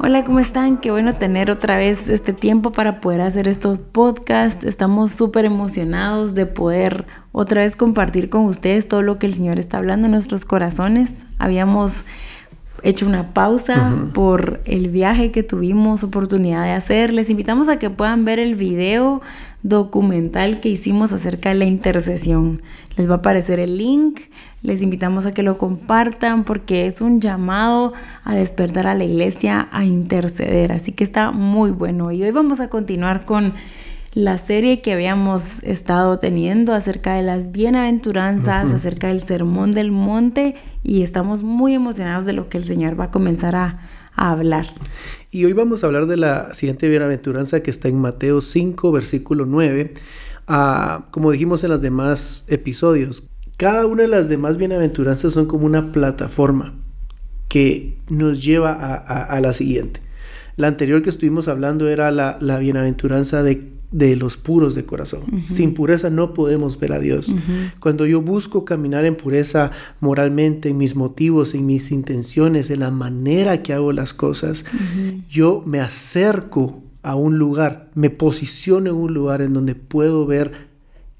Hola, ¿cómo están? Qué bueno tener otra vez este tiempo para poder hacer estos podcasts. Estamos súper emocionados de poder otra vez compartir con ustedes todo lo que el Señor está hablando en nuestros corazones. Habíamos hecho una pausa por el viaje que tuvimos oportunidad de hacer. Les invitamos a que puedan ver el video documental que hicimos acerca de la intercesión. Les va a aparecer el link les invitamos a que lo compartan porque es un llamado a despertar a la iglesia a interceder. Así que está muy bueno. Y hoy vamos a continuar con la serie que habíamos estado teniendo acerca de las bienaventuranzas, acerca del sermón del monte y estamos muy emocionados de lo que el Señor va a comenzar a, hablar. Y hoy vamos a hablar de la siguiente bienaventuranza que está en Mateo 5, versículo 9. Ah, como dijimos en los demás episodios, cada una de las demás bienaventuranzas son como una plataforma que nos lleva a, la siguiente. La anterior que estuvimos hablando era la, bienaventuranza de, los puros de corazón. Sin pureza no podemos ver a Dios. Cuando yo busco caminar en pureza moralmente, en mis motivos, en mis intenciones, en la manera que hago las cosas, yo me acerco a un lugar, me posiciono en un lugar en donde puedo ver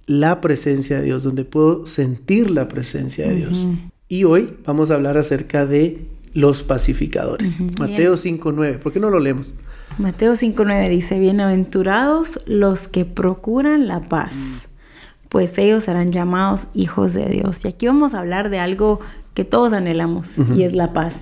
la presencia de Dios, donde puedo sentir la presencia de Dios. Y hoy vamos a hablar acerca de los pacificadores. Mateo 5.9. ¿Por qué no lo leemos? Mateo 5.9 dice, bienaventurados los que procuran la paz, pues ellos serán llamados hijos de Dios. Y aquí vamos a hablar de algo que todos anhelamos, y es la paz.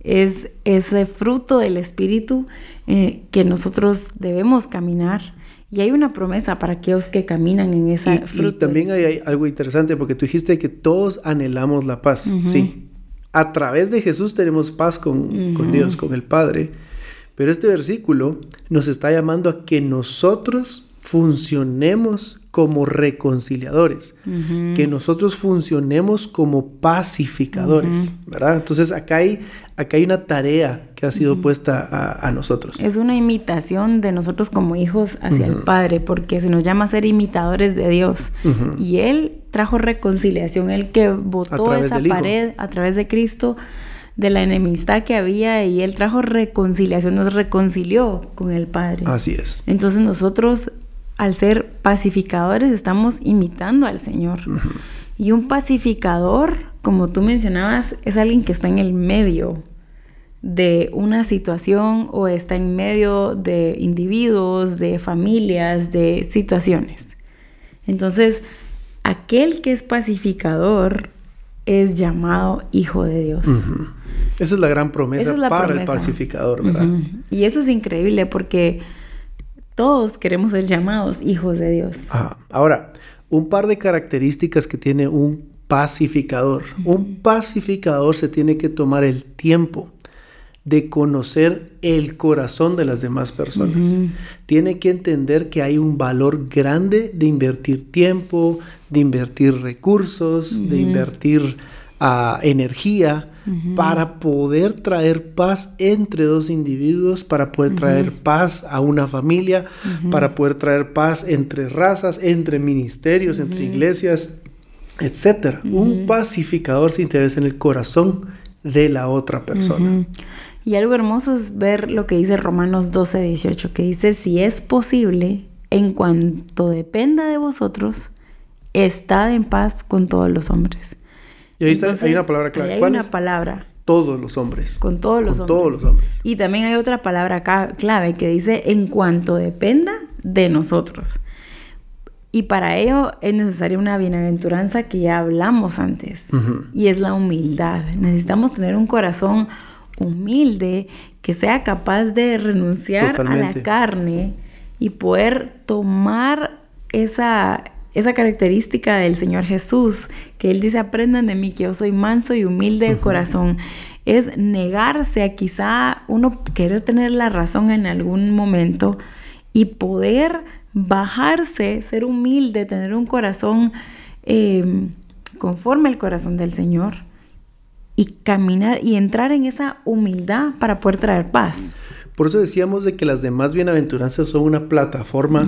Es ese fruto del Espíritu eh, que nosotros debemos caminar y hay una promesa para aquellos que caminan en esa y, Y también hay, algo interesante porque tú dijiste que todos anhelamos la paz. Sí. A través de Jesús tenemos paz con, con Dios, con el Padre. Pero este versículo nos está llamando a que nosotros funcionemos como reconciliadores, que nosotros funcionemos como pacificadores, ¿verdad? Entonces acá hay, acá hay una tarea que ha sido puesta a, nosotros. Es una imitación de nosotros como hijos hacia el Padre, porque se nos llama ser imitadores de Dios. Y Él trajo reconciliación, Él que botó esa pared a través de Cristo de la enemistad que había y Él trajo reconciliación, nos reconcilió con el Padre. Así es. Entonces nosotros al ser pacificadores estamos imitando al Señor. Y un pacificador, como tú mencionabas, es alguien que está en el medio de una situación o está en medio de individuos, de familias, de situaciones. Entonces, aquel que es pacificador es llamado hijo de Dios. Esa es la gran promesa para el pacificador, ¿verdad? Y eso es increíble porque todos queremos ser llamados hijos de Dios. Ahora, un par de características que tiene un pacificador. Un pacificador se tiene que tomar el tiempo de conocer el corazón de las demás personas. Tiene que entender que hay un valor grande de invertir tiempo, de invertir recursos, de invertir ah, energía para poder traer paz entre dos individuos, para poder traer paz a una familia, para poder traer paz entre razas, entre ministerios, entre iglesias, etc. Un pacificador se interesa en el corazón de la otra persona. Y algo hermoso es ver lo que dice Romanos 12, 18, que dice, si es posible, en cuanto dependa de vosotros, estad en paz con todos los hombres. Y ahí está, hay una palabra clave. hay una palabra. Todos los hombres. Con todos los con hombres. todos los hombres. Y también hay otra palabra clave que dice en cuanto dependa de nosotros. Y para ello es necesaria una bienaventuranza que ya hablamos antes. Y es la humildad. Necesitamos tener un corazón humilde que sea capaz de renunciar a la carne y poder tomar esa, esa característica del Señor Jesús, que Él dice, aprendan de mí que yo soy manso y humilde de corazón, es negarse a quizá uno querer tener la razón en algún momento y poder bajarse, ser humilde, tener un corazón em, conforme al corazón del Señor y caminar y entrar en esa humildad para poder traer paz. Por eso decíamos de que las demás bienaventuranzas son una plataforma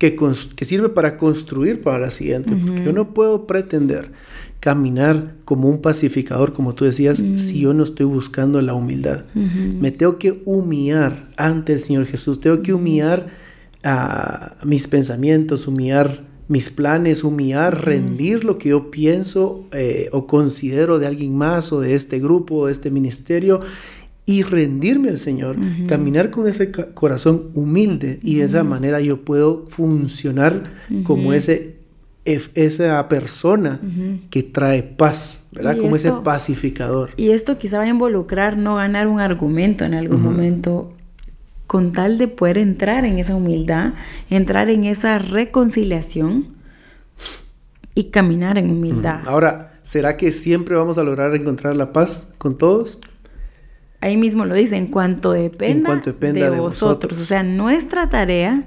que, que, sirve para construir para la siguiente, porque yo no puedo pretender caminar como un pacificador, como tú decías, Mm. si yo no estoy buscando la humildad. Me tengo que humillar ante el Señor Jesús, tengo que humillar a mis pensamientos, humillar mis planes, humillar, rendir lo que yo pienso eh, o considero de alguien más o de este grupo o de este ministerio y rendirme al Señor, caminar con ese corazón humilde y de esa manera yo puedo funcionar como ese esa persona que trae paz, ¿verdad? Y Como ese esto- pacificador. Y esto quizá va a involucrar no ganar un argumento en algún momento, con tal de poder entrar en esa humildad, entrar en esa reconciliación y caminar en humildad. Ahora, ¿será que siempre vamos a lograr encontrar la paz con todos? Ahí mismo lo dice, en cuanto dependa, En cuanto dependa de, de vosotros. vosotros. O sea, nuestra tarea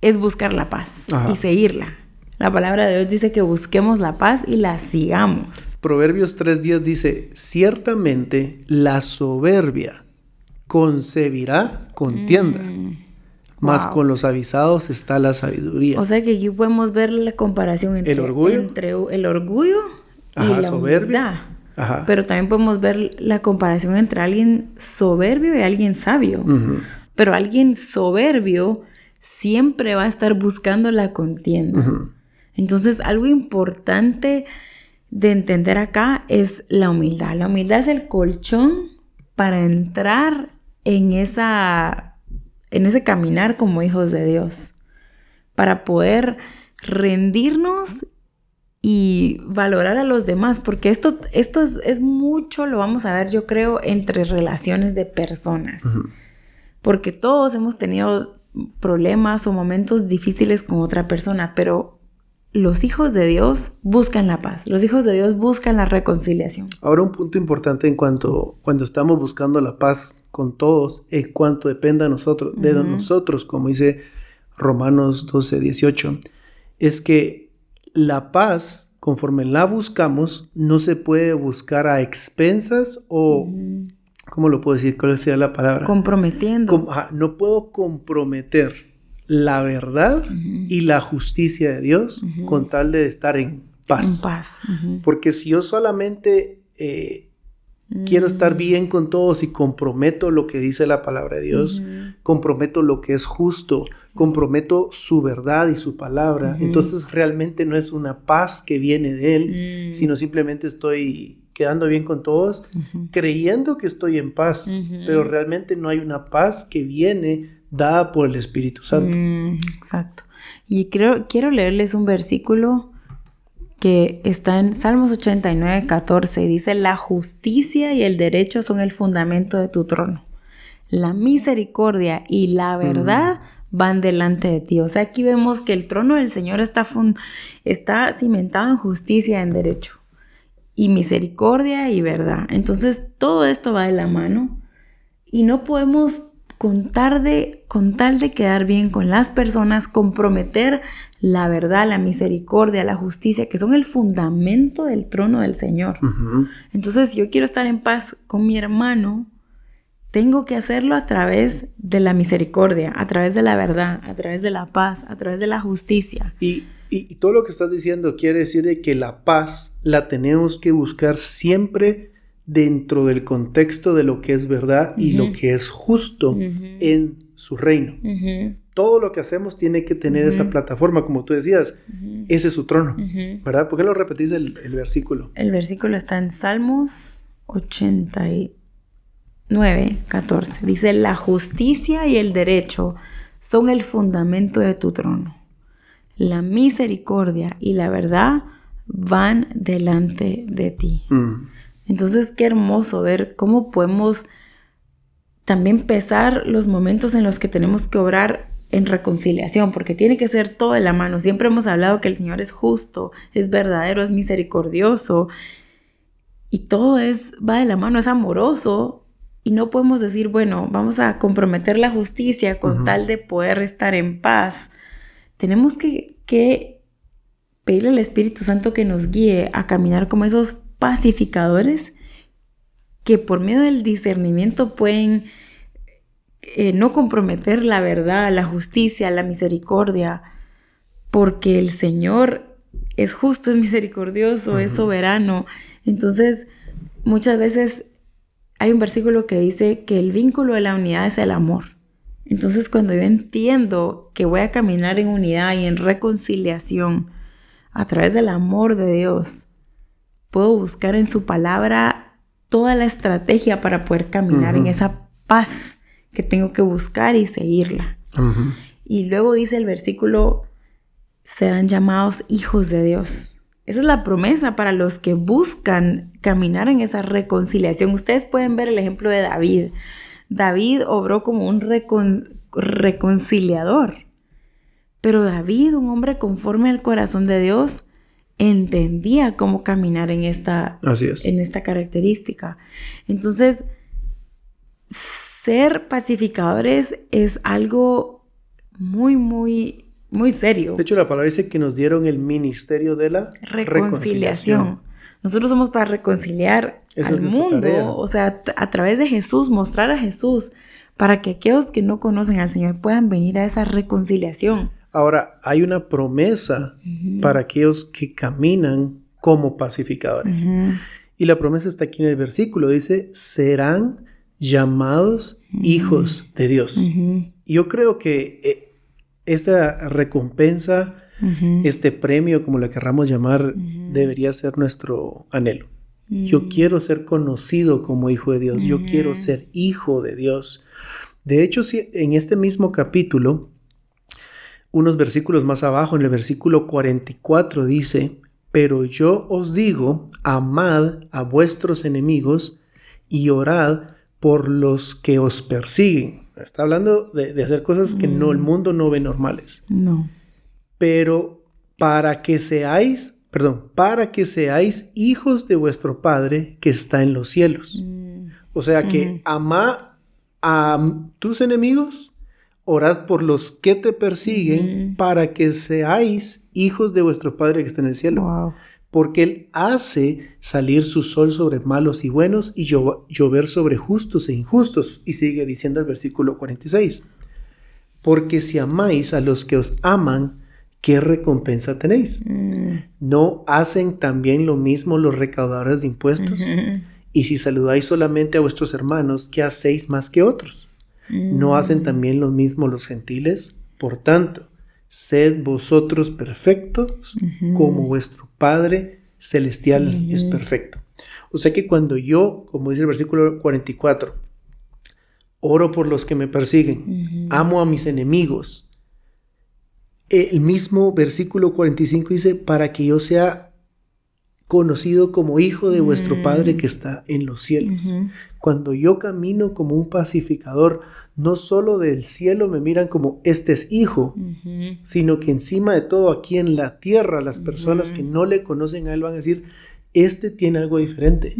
es buscar la paz Ajá. y seguirla. La palabra de Dios dice que busquemos la paz y la sigamos. Proverbios 3.10 dice, ciertamente la soberbia concebirá contienda, mas Mm. wow. con los avisados está la sabiduría. O sea que aquí podemos ver la comparación entre ¿El orgullo? entre el orgullo y Ajá, la soberbia. humildad. Ajá. Pero también podemos ver la comparación entre alguien soberbio y alguien sabio. Pero alguien soberbio siempre va a estar buscando la contienda. Entonces, algo importante de entender acá es la humildad. La humildad es el colchón para entrar en esa en ese caminar como hijos de Dios, para poder rendirnos y valorar a los demás, porque esto, esto es, es mucho, lo vamos a ver yo creo, entre relaciones de personas, porque todos hemos tenido problemas o momentos difíciles con otra persona, pero los hijos de Dios buscan la paz, los hijos de Dios buscan la reconciliación. Ahora un punto importante en cuanto cuando estamos buscando la paz con todos, en cuanto dependa de nosotros, de nosotros, como dice Romanos 12, 18, es que la paz, conforme la buscamos, no se puede buscar a expensas o. ¿cómo lo puedo decir? ¿Cuál sería la palabra? Comprometiendo. Com- ajá, no puedo comprometer la verdad y la justicia de Dios con tal de estar en paz. En paz. Porque si yo solamente eh, quiero estar Mm. bien con todos y comprometo lo que dice la palabra de Dios, comprometo lo que es justo, comprometo su verdad y su palabra, entonces realmente no es una paz que viene de Él, Mm. sino simplemente estoy quedando bien con todos, creyendo que estoy en paz, pero realmente no hay una paz que viene dada por el Espíritu Santo. Mm, exacto. Y creo, quiero leerles un versículo que está en Salmos 89, 14 y dice, la justicia y el derecho son el fundamento de tu trono. La misericordia y la verdad van delante de ti. O sea, aquí vemos que el trono del Señor está, fun- está cimentado en justicia y en derecho. Y misericordia y verdad. Entonces, todo esto va de la mano. Y no podemos con tal de quedar bien con las personas, comprometer la verdad, la misericordia, la justicia, que son el fundamento del trono del Señor. Entonces, si yo quiero estar en paz con mi hermano, tengo que hacerlo a través de la misericordia, a través de la verdad, a través de la paz, a través de la justicia. Y, y- y todo lo que estás diciendo quiere decir de que la paz la tenemos que buscar siempre dentro del contexto de lo que es verdad y lo que es justo en su reino. Todo lo que hacemos tiene que tener esa plataforma, como tú decías, ese es su trono. ¿verdad? ¿Por qué no repetís el, el versículo? El versículo está en Salmos 89, 14. Dice, la justicia y el derecho son el fundamento de tu trono. La misericordia y la verdad van delante de ti. Mm, Entonces, qué hermoso ver cómo podemos también pesar los momentos en los que tenemos que obrar en reconciliación, porque tiene que ser todo de la mano. Siempre hemos hablado que el Señor es justo, es verdadero, es misericordioso, y todo es, va de la mano, es amoroso, y no podemos decir, bueno, vamos a comprometer la justicia con tal de poder estar en paz. Tenemos que, que pedirle al Espíritu Santo que nos guíe a caminar como esos pacificadores que por medio del discernimiento pueden eh, no comprometer la verdad, la justicia, la misericordia, porque el Señor es justo, es misericordioso, es soberano. Entonces, muchas veces hay un versículo que dice que el vínculo de la unidad es el amor. Entonces, cuando yo entiendo que voy a caminar en unidad y en reconciliación a través del amor de Dios, puedo buscar en su palabra toda la estrategia para poder caminar en esa paz que tengo que buscar y seguirla. Y luego dice el versículo, serán llamados hijos de Dios. Esa es la promesa para los que buscan caminar en esa reconciliación. Ustedes pueden ver el ejemplo de David. David obró como un reconciliador. Pero David, un hombre conforme al corazón de Dios, entendía cómo caminar en esta, en esta característica. Entonces, ser pacificadores es algo muy, muy, muy serio. De hecho, la palabra dice que nos dieron el ministerio de la reconciliación. Nosotros somos para reconciliar al mundo, o sea, a través de Jesús, mostrar a Jesús, para que aquellos que no conocen al Señor puedan venir a esa reconciliación. Ahora, hay una promesa para aquellos que caminan como pacificadores. Y la promesa está aquí en el versículo. Dice, serán llamados hijos de Dios. Yo creo que eh, esta recompensa, este premio, como la querramos llamar, debería ser nuestro anhelo. Yo quiero ser conocido como hijo de Dios. Yo quiero ser hijo de Dios. De hecho, si en este mismo capítulo, unos versículos más abajo, en el versículo 44 dice, pero yo os digo, amad a vuestros enemigos y orad por los que os persiguen. Está hablando de, hacer cosas que no, el mm. mundo no ve normales. No. Pero para que seáis, perdón, para que seáis hijos de vuestro Padre que está en los cielos. Mm. O sea que ama a tus enemigos orad por los que te persiguen para que seáis hijos de vuestro Padre que está en el cielo. Porque Él hace salir su sol sobre malos y buenos y llover sobre justos e injustos. Y sigue diciendo el versículo 46. Porque si amáis a los que os aman, ¿qué recompensa tenéis? Mm. ¿No hacen también lo mismo los recaudadores de impuestos? Y si saludáis solamente a vuestros hermanos, ¿qué hacéis más que otros? ¿No hacen mm. también lo mismo los gentiles? Por tanto, sed vosotros perfectos como vuestro Padre celestial es perfecto. O sea que cuando yo, como dice el versículo 44, oro por los que me persiguen, amo a mis enemigos, el mismo versículo 45 dice, para que yo sea conocido como hijo de vuestro Padre mm. que está en los cielos. Cuando yo camino como un pacificador, no solo del cielo me miran como este es hijo, sino que encima de todo aquí en la tierra, las personas que no le conocen a él van a decir, este tiene algo diferente.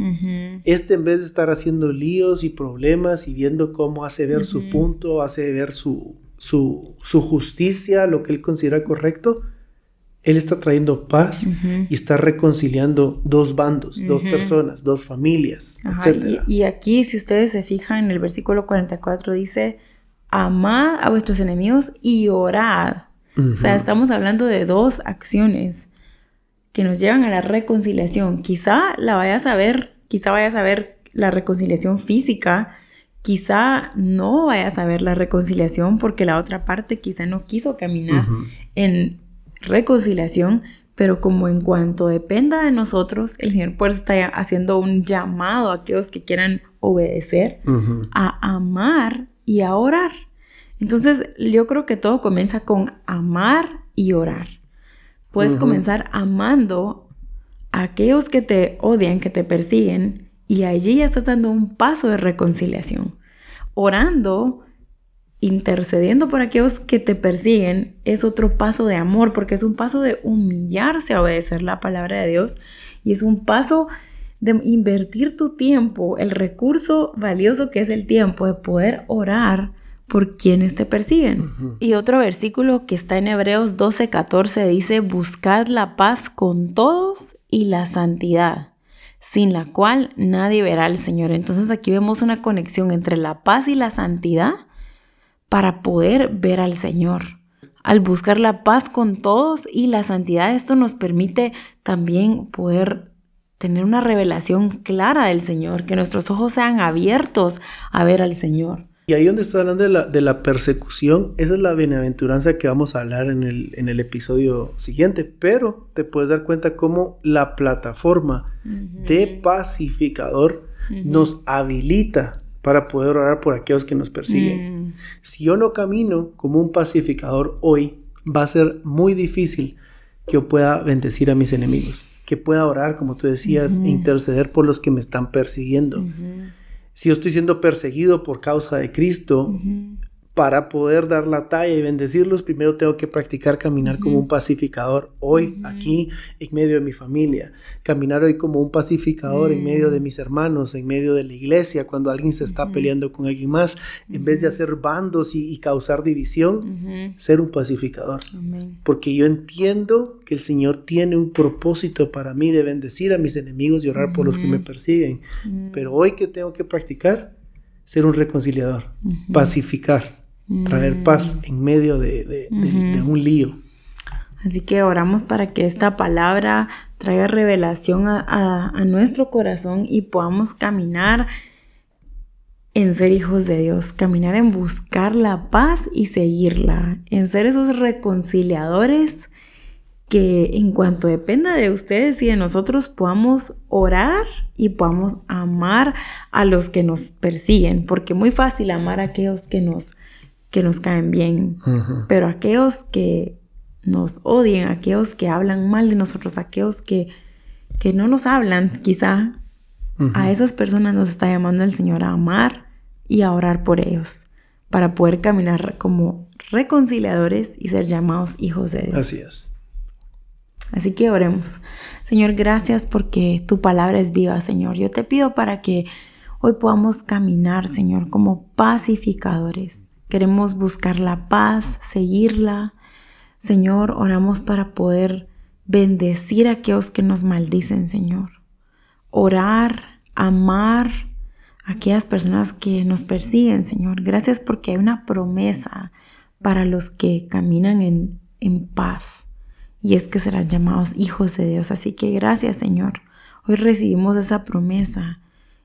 Este en vez de estar haciendo líos y problemas y viendo cómo hace ver su punto, hace ver su, su, su justicia, lo que él considera correcto, él está trayendo paz y está reconciliando dos bandos, dos personas, dos familias, etc. Y, aquí, si ustedes se fijan, en el versículo 44 dice, amad a vuestros enemigos y orad. O sea, estamos hablando de dos acciones que nos llevan a la reconciliación. Quizá la vayas a ver, quizá vayas a ver la reconciliación física, quizá no vayas a ver la reconciliación porque la otra parte quizá no quiso caminar en reconciliación, pero como en cuanto dependa de nosotros, el Señor por eso está haciendo un llamado a aquellos que quieran obedecer, a amar y a orar. Entonces, yo creo que todo comienza con amar y orar. Puedes comenzar amando a aquellos que te odian, que te persiguen, y allí ya estás dando un paso de reconciliación. Orando intercediendo por aquellos que te persiguen es otro paso de amor, porque es un paso de humillarse a obedecer la palabra de Dios y es un paso de invertir tu tiempo, el recurso valioso que es el tiempo, de poder orar por quienes te persiguen. Y otro versículo que está en Hebreos 12:14 dice, buscad la paz con todos y la santidad sin la cual nadie verá al Señor. Entonces aquí vemos una conexión entre la paz y la santidad para poder ver al Señor. al buscar la paz con todos y la santidad, esto nos permite también poder tener una revelación clara del Señor, que nuestros ojos sean abiertos a ver al Señor. Y ahí donde está hablando de la, de la, persecución, esa es la bienaventuranza que vamos a hablar en el, en el episodio siguiente, pero te puedes dar cuenta cómo la plataforma de pacificador nos habilita para poder orar por aquellos que nos persiguen. Mm. Si yo no camino como un pacificador hoy, va a ser muy difícil que yo pueda bendecir a mis enemigos, que pueda orar, como tú decías, e interceder por los que me están persiguiendo si yo estoy siendo perseguido por causa de Cristo, para poder dar la talla y bendecirlos, primero tengo que practicar caminar como un pacificador hoy, aquí, en medio de mi familia. Caminar hoy como un pacificador en medio de mm. mis hermanos, en medio de la iglesia, cuando alguien se está peleando con alguien más. En vez de hacer bandos y, causar división, ser un pacificador. Porque yo entiendo que el Señor tiene un propósito para mí de bendecir a mis enemigos y orar por los que me persiguen. Pero hoy que tengo que practicar, ser un reconciliador, pacificar traer paz mm. en medio de, un lío. Así que oramos para que esta palabra traiga revelación a, nuestro corazón y podamos caminar en ser hijos de Dios, caminar en buscar la paz y seguirla, en ser esos reconciliadores que en cuanto dependa de ustedes y de nosotros podamos orar y podamos amar a los que nos persiguen, porque muy fácil amar a aquellos que nos que nos caen bien, pero aquellos que nos odian, aquellos que hablan mal de nosotros, aquellos que, que no nos hablan, quizá a esas personas nos está llamando el Señor a amar y a orar por ellos, para poder caminar como reconciliadores y ser llamados hijos de Dios. Así es. Así que oremos. Señor, gracias porque tu palabra es viva, Señor. Yo te pido para que hoy podamos caminar, Señor, como pacificadores Queremos buscar la paz, seguirla. Señor, oramos para poder bendecir a aquellos que nos maldicen, Señor. Orar, amar a aquellas personas que nos persiguen, Señor. Gracias porque hay una promesa para los que caminan en, en paz. Y es que serán llamados hijos de Dios. Así que gracias, Señor. Hoy recibimos esa promesa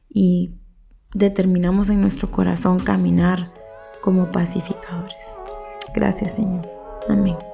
y determinamos en nuestro corazón caminar como pacificadores. Gracias Señor. Amén.